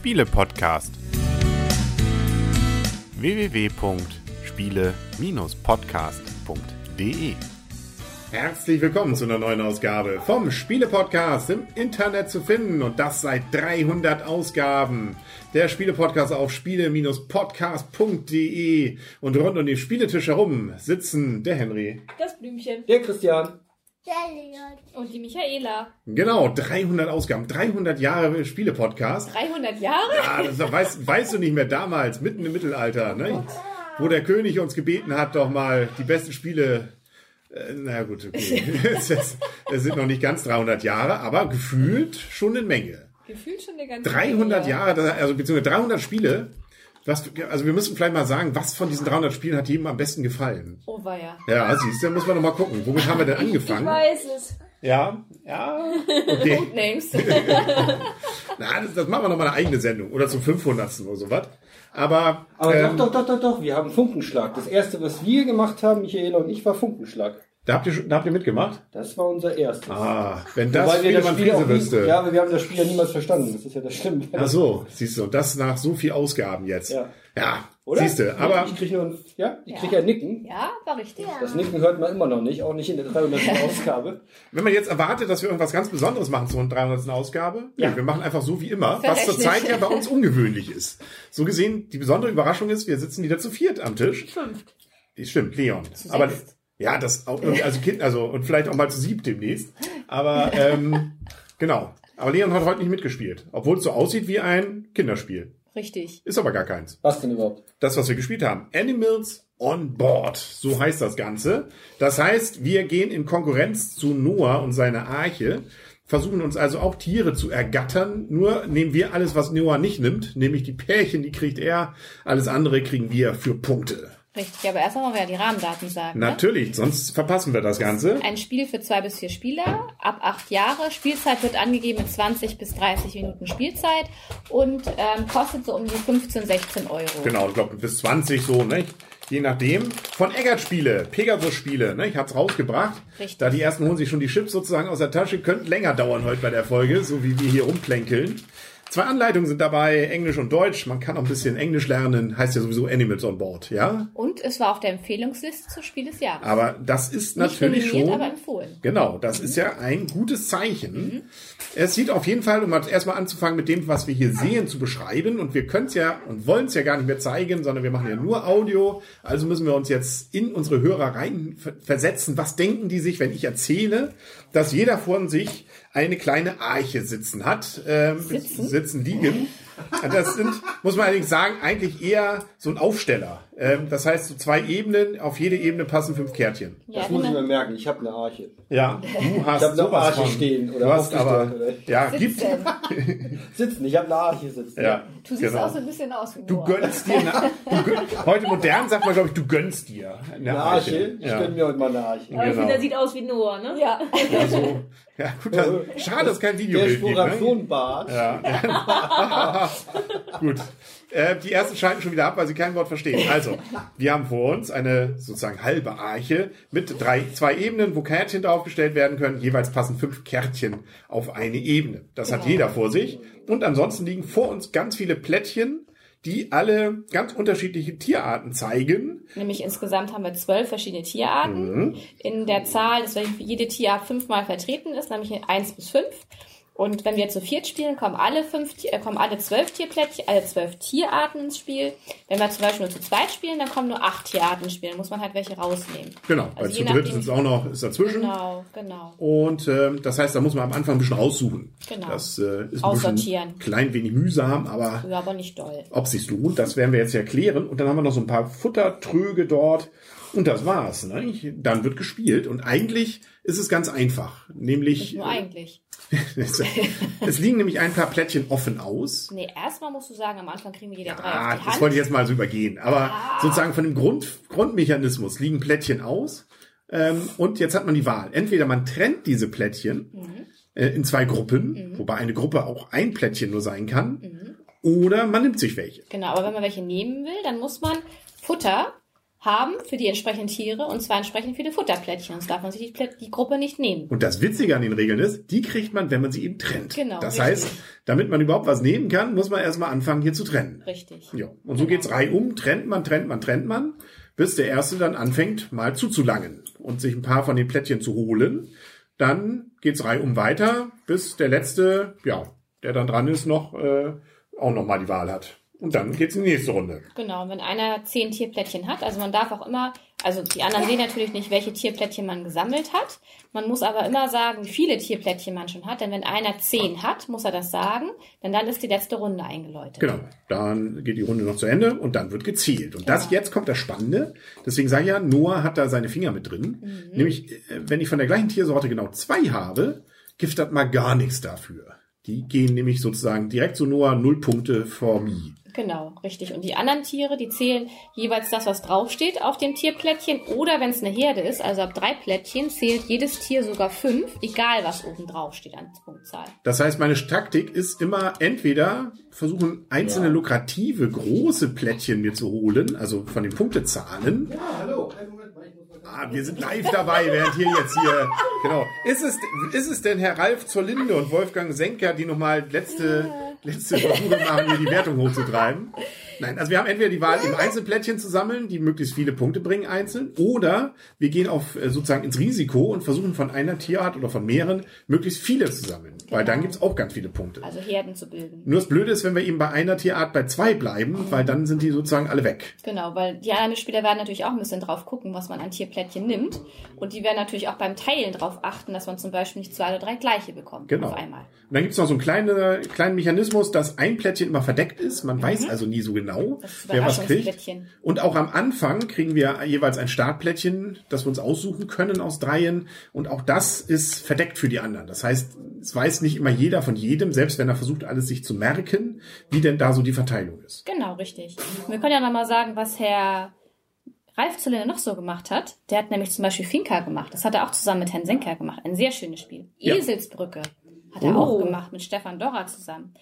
Spiele-Podcast. www.spiele-podcast.de Herzlich willkommen zu einer neuen Ausgabe vom Spiele-Podcast im Internet zu finden und das seit 300 Ausgaben. Der Spiele-Podcast auf spiele-podcast.de und rund um den Spieletisch herum sitzen der Henry. Das Blümchen. Der Christian. Und die Michaela. Genau, 300 Ausgaben, 300 Jahre Spiele-Podcast. 300 Jahre? Ja, das weißt, weißt du nicht mehr damals, mitten im Mittelalter, ne? wo der König uns gebeten hat, doch mal die besten Spiele. Äh, na gut, okay. Es sind noch nicht ganz 300 Jahre, aber gefühlt schon eine Menge. Gefühlt schon eine ganze 300 Menge. Jahre, das- also beziehungsweise 300 Spiele. Was, also wir müssen vielleicht mal sagen, was von diesen 300 Spielen hat jedem am besten gefallen? Oh weia. Ja, siehst du, muss man noch mal gucken. Womit haben wir denn Ich angefangen? weiß es. Ja, ja, okay. Names. Na, das, das machen wir noch mal eine eigene Sendung oder zum 500. oder sowas. Aber, Aber ähm, doch, doch, doch, doch, doch, wir haben Funkenschlag. Das erste, was wir gemacht haben, Michaela und ich, war Funkenschlag. Da habt ihr, da habt ihr mitgemacht? Das war unser erstes. Ah, wenn das Wobei wir das Friese wüsste. ja, aber wir haben das Spiel ja niemals verstanden. Das ist ja das Schlimme. Ach so, siehst du, und das nach so viel Ausgaben jetzt. Ja. Ja, Oder? siehst du, aber ich krieg nur ein, ja, ich Ja. krieg ja Nicken. Ja, war richtig. Das Nicken hört man immer noch nicht, auch nicht in der 300. Ausgabe. wenn man jetzt erwartet, dass wir irgendwas ganz Besonderes machen zur 300. Ausgabe, Ja. nee, wir machen einfach so wie immer, was zurzeit ja bei uns ungewöhnlich ist. So gesehen, die besondere Überraschung ist, wir sitzen wieder zu viert am Tisch. Fünft. Stimmt, Leon. Zu Aber sechst. Ja, das auch, also Kind, also und vielleicht auch mal zu sieb demnächst. Aber ähm, genau. Aber Leon hat heute nicht mitgespielt, obwohl es so aussieht wie ein Kinderspiel. Richtig. Ist aber gar keins. Was denn überhaupt? das, was wir gespielt haben. Animals on Board, so heißt das Ganze. Das heißt, wir gehen in Konkurrenz zu Noah und seiner Arche, versuchen uns also auch Tiere zu ergattern. Nur nehmen wir alles, was Noah nicht nimmt, nämlich die Pärchen, die kriegt er. Alles andere kriegen wir für Punkte. Richtig. Aber erst einmal wir ja die Rahmendaten sagen. Ne? Natürlich, sonst verpassen wir das Ganze. Ein Spiel für zwei bis vier Spieler, ab acht Jahre. Spielzeit wird angegeben mit 20 bis 30 Minuten Spielzeit und ähm, kostet so um die 15, 16 Euro. Genau, ich glaube bis 20 so, ne? Je nachdem. Von Eggert Spiele, Pegasus Spiele, ne? Ich hab's rausgebracht. Richtig. Da die ersten holen sich schon die Chips sozusagen aus der Tasche, könnte länger dauern heute bei der Folge, so wie wir hier rumplänkeln. Zwei Anleitungen sind dabei, Englisch und Deutsch. Man kann auch ein bisschen Englisch lernen, heißt ja sowieso Animals on Board, ja? Und es war auf der Empfehlungsliste zu Spiel des Jahres. Aber das ist Nicht natürlich schon. aber empfohlen. Genau, das ist ja ein gutes Zeichen. Es sieht auf jeden Fall, um mal erstmal anzufangen mit dem, was wir hier sehen, zu beschreiben. Und wir können es ja und wollen es ja gar nicht mehr zeigen, sondern wir machen ja nur Audio. Also müssen wir uns jetzt in unsere Hörer rein ver- versetzen. Was denken die sich, wenn ich erzähle, dass jeder von sich eine kleine Arche sitzen hat? Ähm, Sitzen? Sitzen liegen. Das sind, muss man allerdings sagen, eigentlich eher so ein Aufsteller. Ähm, das heißt, so zwei Ebenen, auf jede Ebene passen fünf Kärtchen. Ja, Das muss ich genau. mir merken. Ich habe eine Arche. Ja, du hast Ich hab eine Arche von. stehen oder du hast aber, oder? ja, gibt, Sitzen. Sitzen, ich habe eine Arche sitzen. ja, Du siehst genau. auch so ein bisschen aus wie Du gönnst dir, eine, du gönn, heute modern sagt man, glaube ich, du gönnst dir eine, Eine Arche. Ich Ja. gönn mir heute mal eine Arche. Aber ich Genau. finde, der sieht aus wie Noah, ne? Ja. Ja, so. ja gut, dann, schade, dass kein Der Videobild gibt. Ne? Sporationbart. Gut. Äh, die ersten schalten schon wieder ab, weil sie kein Wort verstehen. Also, wir haben vor uns eine sozusagen halbe Arche mit drei, zwei Ebenen, wo Kärtchen draufgestellt werden können. Jeweils passen fünf Kärtchen auf eine Ebene. Das hat jeder vor sich. Und ansonsten liegen vor uns ganz viele Plättchen, die alle ganz unterschiedliche Tierarten zeigen. Nämlich insgesamt haben wir zwölf verschiedene Tierarten. In der Zahl, dass jede Tierart fünfmal vertreten ist, nämlich in eins bis fünf. Und wenn wir zu viert spielen, kommen alle fünf, äh, kommen alle zwölf Tierplättchen, alle zwölf Tierarten ins Spiel. Wenn wir zum Beispiel nur zu zweit spielen, dann kommen nur acht Tierarten ins Spiel. Dann muss man halt welche rausnehmen. Genau, Also weil zu dritt sind es auch noch, ist dazwischen. Genau, genau. Und ähm, das heißt, da muss man am Anfang ein bisschen raussuchen. Genau. Das äh, ist ein klein wenig mühsam, aber Ja, aber nicht doll. ob sich's lohnt, das werden wir jetzt erklären. Und dann haben wir noch so ein paar Futtertröge dort. Und das war's. Ne? Dann wird gespielt. Und eigentlich ist es ganz einfach. Nämlich, nur eigentlich. es, liegen nämlich ein paar Plättchen offen aus. Nee, erstmal musst du sagen, am Anfang kriegen wir jeder drei Ah, auf die das Hand. wollte ich jetzt mal so übergehen. Aber sozusagen von dem Grund, Grundmechanismus liegen Plättchen aus. Ähm, und jetzt hat man die Wahl. Entweder man trennt diese Plättchen äh, in zwei Gruppen, wobei eine Gruppe auch ein Plättchen nur sein kann. Oder man nimmt sich welche. Genau, aber wenn man welche nehmen will, dann muss man Futter haben für die entsprechenden Tiere und zwar entsprechend viele Futterplättchen. Sonst darf man sich die, die Gruppe nicht nehmen. Und das Witzige an den Regeln ist, die kriegt man, wenn man sie eben trennt. Genau, Das richtig. heißt, damit man überhaupt was nehmen kann, muss man erstmal anfangen, hier zu trennen. Richtig. Ja. Und so geht's reihum, trennt man, trennt man, trennt man, bis der Erste dann anfängt, mal zuzulangen und sich ein paar von den Plättchen zu holen. Dann geht's reihum weiter, bis der Letzte, ja, der dann dran ist, noch äh, auch noch mal die Wahl hat. Und dann geht's in die nächste Runde. Genau, wenn einer zehn Tierplättchen hat, also man darf auch immer, also die anderen sehen natürlich nicht, welche Tierplättchen man gesammelt hat. Man muss aber immer sagen, wie viele Tierplättchen man schon hat, denn wenn einer zehn hat, muss er das sagen, denn dann ist die letzte Runde eingeläutet. Genau. Dann geht die Runde noch zu Ende und dann wird gezielt. Und das jetzt kommt das Spannende. Deswegen sage ich ja, Noah hat da seine Finger mit drin. Nämlich, äh, wenn ich von der gleichen Tiersorte genau zwei habe, das mal gar nichts dafür. Die gehen nämlich sozusagen direkt zu Noah null Punkte for me. Genau, richtig. Und die anderen Tiere, die zählen jeweils das, was draufsteht auf dem Tierplättchen. Oder wenn es eine Herde ist, also ab drei Plättchen, zählt jedes Tier sogar fünf, egal was oben draufsteht an Punktzahl. Das heißt, meine Taktik ist immer entweder versuchen, einzelne lukrative, große Plättchen mir zu holen, also von den Punktezahlen. Ja, hallo. Einen Moment Ah, wir sind live dabei, während hier jetzt hier. Genau. Ist es, ist es denn Herr Ralf zur Linde und Wolfgang Senker, die nochmal letzte, letzte Versuche machen, hier die Wertung hochzutreiben? Nein, also wir haben entweder die Wahl, eben Einzelplättchen zu sammeln, die möglichst viele Punkte bringen einzeln, oder wir gehen auf äh, sozusagen ins Risiko und versuchen von einer Tierart oder von mehreren möglichst viele zu sammeln. Weil dann gibt's auch ganz viele Punkte. Also Herden zu bilden. Nur das Blöde ist, wenn wir eben bei einer Tierart bei zwei bleiben, weil dann sind die sozusagen alle weg. Genau, weil die anderen Spieler werden natürlich auch ein bisschen drauf gucken, was man an Tierplättchen nimmt. Und die werden natürlich auch beim Teilen drauf achten, dass man zum Beispiel nicht zwei oder drei gleiche bekommt Genau. auf einmal. Und dann gibt's noch so einen kleinen, kleinen Mechanismus, dass ein Plättchen immer verdeckt ist. Man weiß also nie so genau, Ist wer was kriegt. Und auch am Anfang kriegen wir jeweils ein Startplättchen, das wir uns aussuchen können aus dreien. Und auch das ist verdeckt für die anderen. Das heißt, es weiß nicht immer jeder von jedem, selbst wenn er versucht, alles sich zu merken, wie denn da so die Verteilung ist. Genau, richtig. Und wir können ja nochmal sagen, was Herr Ralf Zylinder noch so gemacht hat. Der hat nämlich zum Beispiel Finca gemacht. Das hat er auch zusammen mit Herrn Senker gemacht. Ein sehr schönes Spiel. Ja. Eselsbrücke hat er Oh. auch gemacht mit Stefan Dorra zusammen.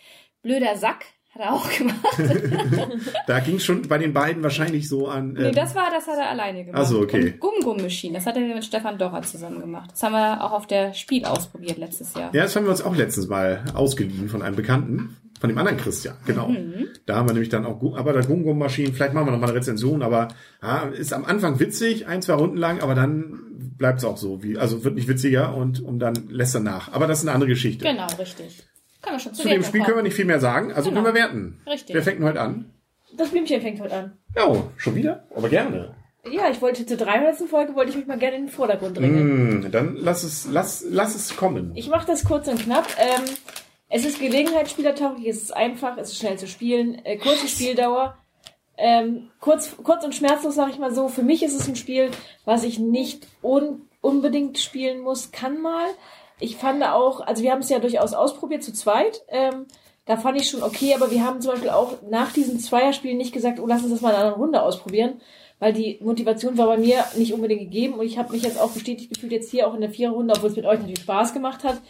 Blöder Sack hat er auch gemacht. Da ging schon bei den beiden wahrscheinlich so an. nee, ähm, das war, das hat er alleine gemacht. Ach so, okay. Und Gum Gum Machine, das hat er mit Stefan Dorra zusammen gemacht. Das haben wir auch auf der Spiel ausprobiert letztes Jahr. Ja, das haben wir uns auch letztens mal ausgeliehen von einem Bekannten, von dem anderen Christian, genau. Mhm. Da haben wir nämlich dann auch, aber da Gum-Gum-Maschinen, vielleicht machen wir noch mal eine Rezension, aber ja, ist am Anfang witzig, ein, zwei Runden lang, aber dann bleibt es auch so, wie, also wird nicht witziger und, und dann lässt er nach. Aber das ist eine andere Geschichte. Genau, richtig. Können wir schon zu Zu dem Spiel können wir nicht viel mehr sagen, also Genau. können wir werten. Richtig. Wer fängt heute an? Das Blümchen fängt heute an. Ja, schon wieder? Aber gerne. Ja, ich wollte zur 300. Folge wollte ich mich mal gerne in den Vordergrund drängen. Hm, dann lass es, lass, lass es kommen. Ich mache das kurz und knapp. Ähm, es ist gelegenheitsspielertauglich, es ist einfach, es ist schnell zu spielen, äh, kurze Spieldauer. Ähm, kurz, kurz und schmerzlos, sage ich mal so. Für mich ist es ein Spiel, was ich nicht un unbedingt spielen muss, kann mal. Ich fand auch, also wir haben es ja durchaus ausprobiert zu zweit. Ähm, da fand ich schon okay, aber wir haben zum Beispiel auch nach diesen Zweierspielen nicht gesagt, oh, lass uns das mal in einer Runde ausprobieren, weil die Motivation war bei mir nicht unbedingt gegeben und ich habe mich jetzt auch bestätigt gefühlt, jetzt hier auch in der Viererrunde, obwohl es mit euch natürlich Spaß gemacht hat,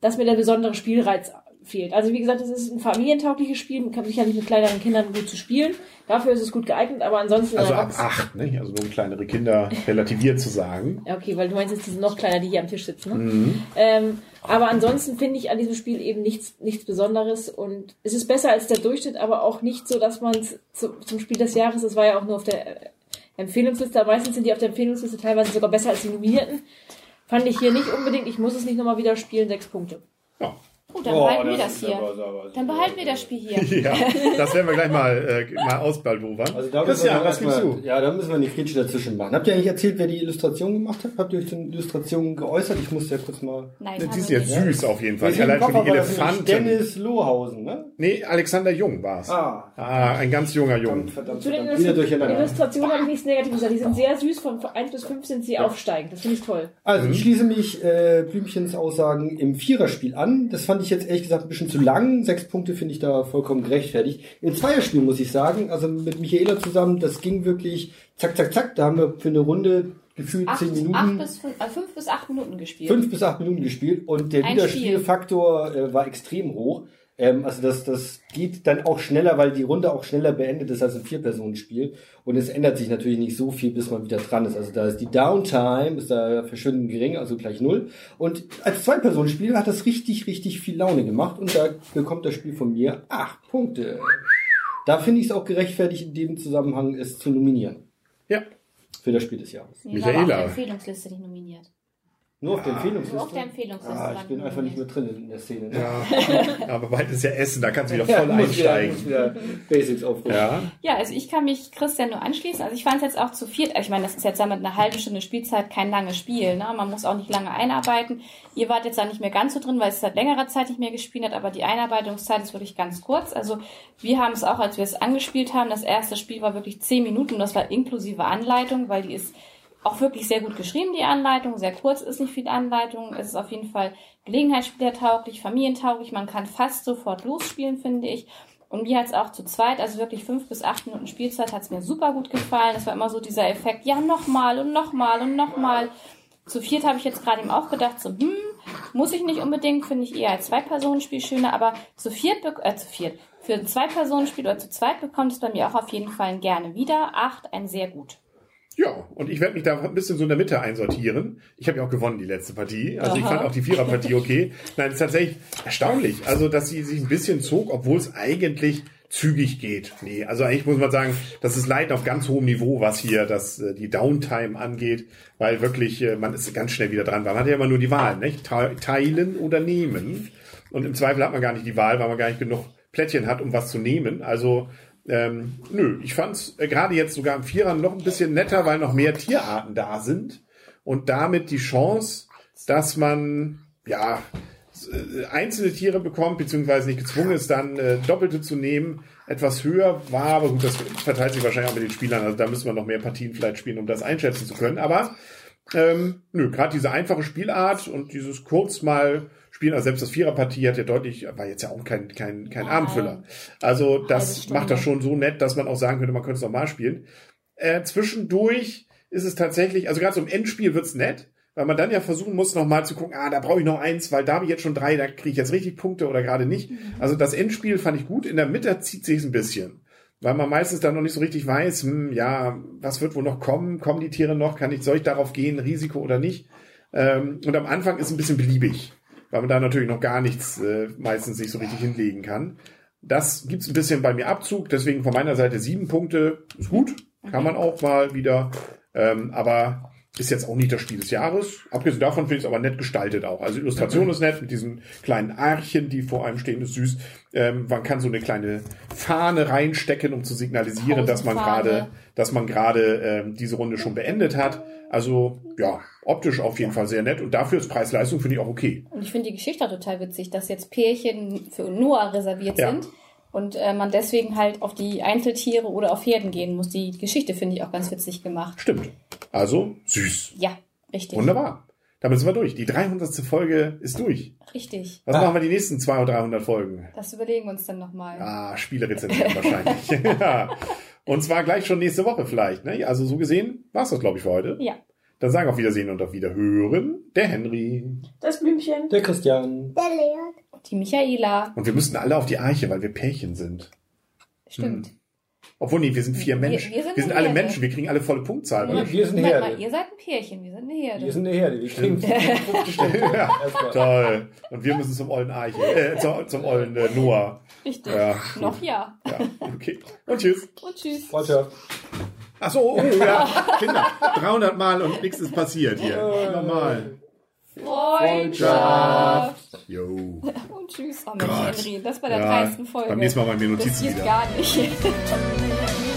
dass mir der besondere Spielreiz fehlt. Also wie gesagt, es ist ein familientaugliches Spiel, man kann sicherlich mit kleineren Kindern gut zu spielen. Dafür ist es gut geeignet, aber ansonsten... Also ab acht, ne? Also nur um kleinere Kinder relativiert zu sagen. Ja, okay, weil du meinst jetzt, die sind noch kleiner, die hier am Tisch sitzen. Ne? Mhm. Ähm, aber ansonsten finde ich an diesem Spiel eben nichts, nichts Besonderes und es ist besser als der Durchschnitt, aber auch nicht so, dass man es zu, zum Spiel des Jahres, das war ja auch nur auf der äh, Empfehlungsliste, aber meistens sind die auf der Empfehlungsliste teilweise sogar besser als die Nominierten. Fand ich hier nicht unbedingt, ich muss es nicht nochmal wieder spielen, sechs Punkte. Ja. Gut, dann behalten wir das hier. Dann behalten wir das Spiel hier. Ja, das werden wir gleich mal, äh, mal ausbaldowern. Also da müssen Christian, wir was gibst du? Ja, da müssen wir nicht kritisch dazwischen machen. Habt ihr eigentlich erzählt, wer die Illustration gemacht hat? Habt ihr euch zu den Illustrationen geäußert? Ich muss ja kurz mal. Nein, Die haben ist jetzt nicht. süß auf jeden Fall. Allein schon die war Elefanten. Dennis Lohausen, ne? Nee, Alexander Jung war's. Ah. Ah, ein ganz junger Jung. Verdammt, Zu den verdammt. Wieder durcheinander. Illustrationen habe ich nichts Negatives gesagt. Die sind sehr süß, von 1 bis 5 sind sie aufsteigend. Das finde ich toll. Also, Mhm. ich schließe mich äh, Blümchens Aussagen im Viererspiel an. Das fand ich jetzt ehrlich gesagt ein bisschen zu lang. Sechs Punkte finde ich da vollkommen gerechtfertigt. Im Zweierspiel muss ich sagen, also mit Michaela zusammen, das ging wirklich zack, zack, zack. Da haben wir für eine Runde gefühlt Acht, zehn Minuten. acht bis fünf, äh, fünf bis acht Minuten gespielt. fünf bis acht Minuten gespielt und der Wiederspielfaktor äh, war extrem hoch. Ähm, also das, das geht dann auch schneller, weil die Runde auch schneller beendet ist als ein Vier-Personen-Spiel. Und es ändert sich natürlich nicht so viel, bis man wieder dran ist. Also da ist die Downtime, ist da verschwindend gering, also gleich null. Und als Zwei-Personen-Spiel hat das richtig, richtig viel Laune gemacht. Und da bekommt das Spiel von mir acht Punkte. Da finde ich es auch gerechtfertigt, in dem Zusammenhang es zu nominieren. Ja. Für das Spiel des Jahres. Nee, Michaela. war auf der Empfehlungsliste nicht nominiert. Nur auf der Empfehlungsliste. Nur auf der Empfehlungsliste. Ah, ich bin einfach nicht mehr drin in der Szene. Ne? Ja. Aber bald ist ja Essen, da kannst du wieder Ja, voll wieder- einsteigen. muss wieder Basics aufrufen. Ja. Ja, also ich kann mich Christian nur anschließen. Also ich fand es jetzt auch zu viert. Ich meine, das ist jetzt damit eine halbe Stunde Spielzeit kein langes Spiel. Ne? Man muss auch nicht lange einarbeiten. Ihr wart jetzt da nicht mehr ganz so drin, weil es seit längerer Zeit nicht mehr gespielt hat. Aber die Einarbeitungszeit ist wirklich ganz kurz. Also wir haben es auch, als wir es angespielt haben, das erste Spiel war wirklich zehn Minuten. Das war inklusive Anleitung, weil die ist auch wirklich sehr gut geschrieben, die Anleitung. Sehr kurz ist nicht viel Anleitung. Es ist auf jeden Fall gelegenheitsspielertauglich, familientauglich. Man kann fast sofort losspielen, finde ich. Und mir hat's auch zu zweit, also wirklich fünf bis acht Minuten Spielzeit, hat's mir super gut gefallen. Es war immer so dieser Effekt, ja, nochmal und nochmal und nochmal. Zu viert habe ich jetzt gerade eben auch gedacht, so, hm, muss ich nicht unbedingt, finde ich eher als Zwei-Personen-Spiel schöner, aber zu viert, äh, zu viert, für ein Zwei-Personen-Spiel oder zu zweit bekommt es bei mir auch auf jeden Fall gerne wieder. Acht, ein sehr gut. Ja, und ich werde mich da ein bisschen so in der Mitte einsortieren. Ich habe ja auch gewonnen die letzte Partie. Also ich Aha. fand auch die Viererpartie okay. Nein, es ist tatsächlich erstaunlich. Also, dass sie sich ein bisschen zog, obwohl es eigentlich zügig geht. Nee, also eigentlich muss man sagen, das ist Leiden auf ganz hohem Niveau, was hier das, äh, die Downtime angeht, weil wirklich, äh, man ist ganz schnell wieder dran, man hat ja immer nur die Wahl, nicht? Te- Teilen oder nehmen. Und im Zweifel hat man gar nicht die Wahl, weil man gar nicht genug Plättchen hat, um was zu nehmen. Also, ähm, nö, ich fand's äh, gerade jetzt sogar im Vierer noch ein bisschen netter, weil noch mehr Tierarten da sind. Und damit die Chance, dass man ja äh, einzelne Tiere bekommt, beziehungsweise nicht gezwungen ist, dann äh, doppelte zu nehmen, etwas höher war, aber gut, das verteilt sich wahrscheinlich auch mit den Spielern, also da müssen wir noch mehr Partien vielleicht spielen, um das einschätzen zu können, aber ähm, nö, gerade diese einfache Spielart und dieses kurz mal spielen, also selbst das Viererpartie hat ja deutlich, war jetzt ja auch kein, kein, kein Nein. Abendfüller. Also das macht das schon so nett, dass man auch sagen könnte, man könnte es nochmal spielen. Äh, zwischendurch ist es tatsächlich, also gerade so im Endspiel wird's nett, weil man dann ja versuchen muss, nochmal zu gucken, ah, da brauche ich noch eins, weil da habe ich jetzt schon drei, da kriege ich jetzt richtig Punkte oder gerade nicht. Also das Endspiel fand ich gut, in der Mitte zieht sich ein bisschen. Weil man meistens dann noch nicht so richtig weiß, hm, ja, was wird wohl noch kommen? Kommen die Tiere noch? Kann ich, soll ich darauf gehen, Risiko oder nicht? Ähm, und am Anfang ist ein bisschen beliebig, weil man da natürlich noch gar nichts äh, meistens nicht so richtig hinlegen kann. Das gibt's ein bisschen bei mir Abzug, deswegen von meiner Seite sieben Punkte ist gut, kann man auch mal wieder, ähm, aber ist jetzt auch nicht das Spiel des Jahres. Abgesehen davon finde ich es aber nett gestaltet auch. Also Illustration ist nett mit diesen kleinen Archen, die vor einem stehen, ist süß. Ähm, man kann so eine kleine Fahne reinstecken, um zu signalisieren, dass man gerade, dass man gerade ähm, diese Runde schon beendet hat. Also ja, optisch auf jeden Fall sehr nett und dafür ist Preis-Leistung finde ich auch okay. Und ich finde die Geschichte auch total witzig, dass jetzt Pärchen für Noah reserviert Ja. sind und äh, man deswegen halt auf die Einzeltiere oder auf Herden gehen muss. Die Geschichte finde ich auch ganz witzig gemacht. Stimmt. Also süß. Ja, richtig. Wunderbar. Damit sind wir durch. Die 300. Folge ist durch. Richtig. Was Ah. machen wir die nächsten 200 oder 300 Folgen? Das überlegen wir uns dann nochmal. Ah, Spiele rezensieren wahrscheinlich. ja. Und zwar gleich schon nächste Woche vielleicht. Ne? Also so gesehen war's das, glaube ich, für heute. Ja. Dann sagen auf Wiedersehen und auf Wiederhören der Henry. Das Blümchen. Der Christian. Der Leon. Die Michaela. Und wir müssten alle auf die Arche, weil wir Pärchen sind. Stimmt. Obwohl, nee, wir sind vier Wir- Menschen. wir Wir sind sind, eine alle Herde. Menschen, wir kriegen alle volle Punktzahl. Wir, oder? wir sind eine Moment mal, Herde. ihr seid ein Pärchen, wir sind eine Herde. Wir sind eine Herde. Wir kriegen 50 Stellen. Ja, toll. Und wir müssen zum ollen Arche, äh, zum, zum ollen äh, Noah. Richtig. Ja, Noch ja. Ja, okay. Und tschüss. Und tschüss. Freundschaft. Ach so, oh, ja, Kinder. 300 Mal und nichts ist passiert hier. Normal. Freundschaft. Jo. Und tschüss. Gott. Henry, das bei der Ja, 30. Folge. beim nächsten Mal wir das Notizen geht wieder. gar nicht.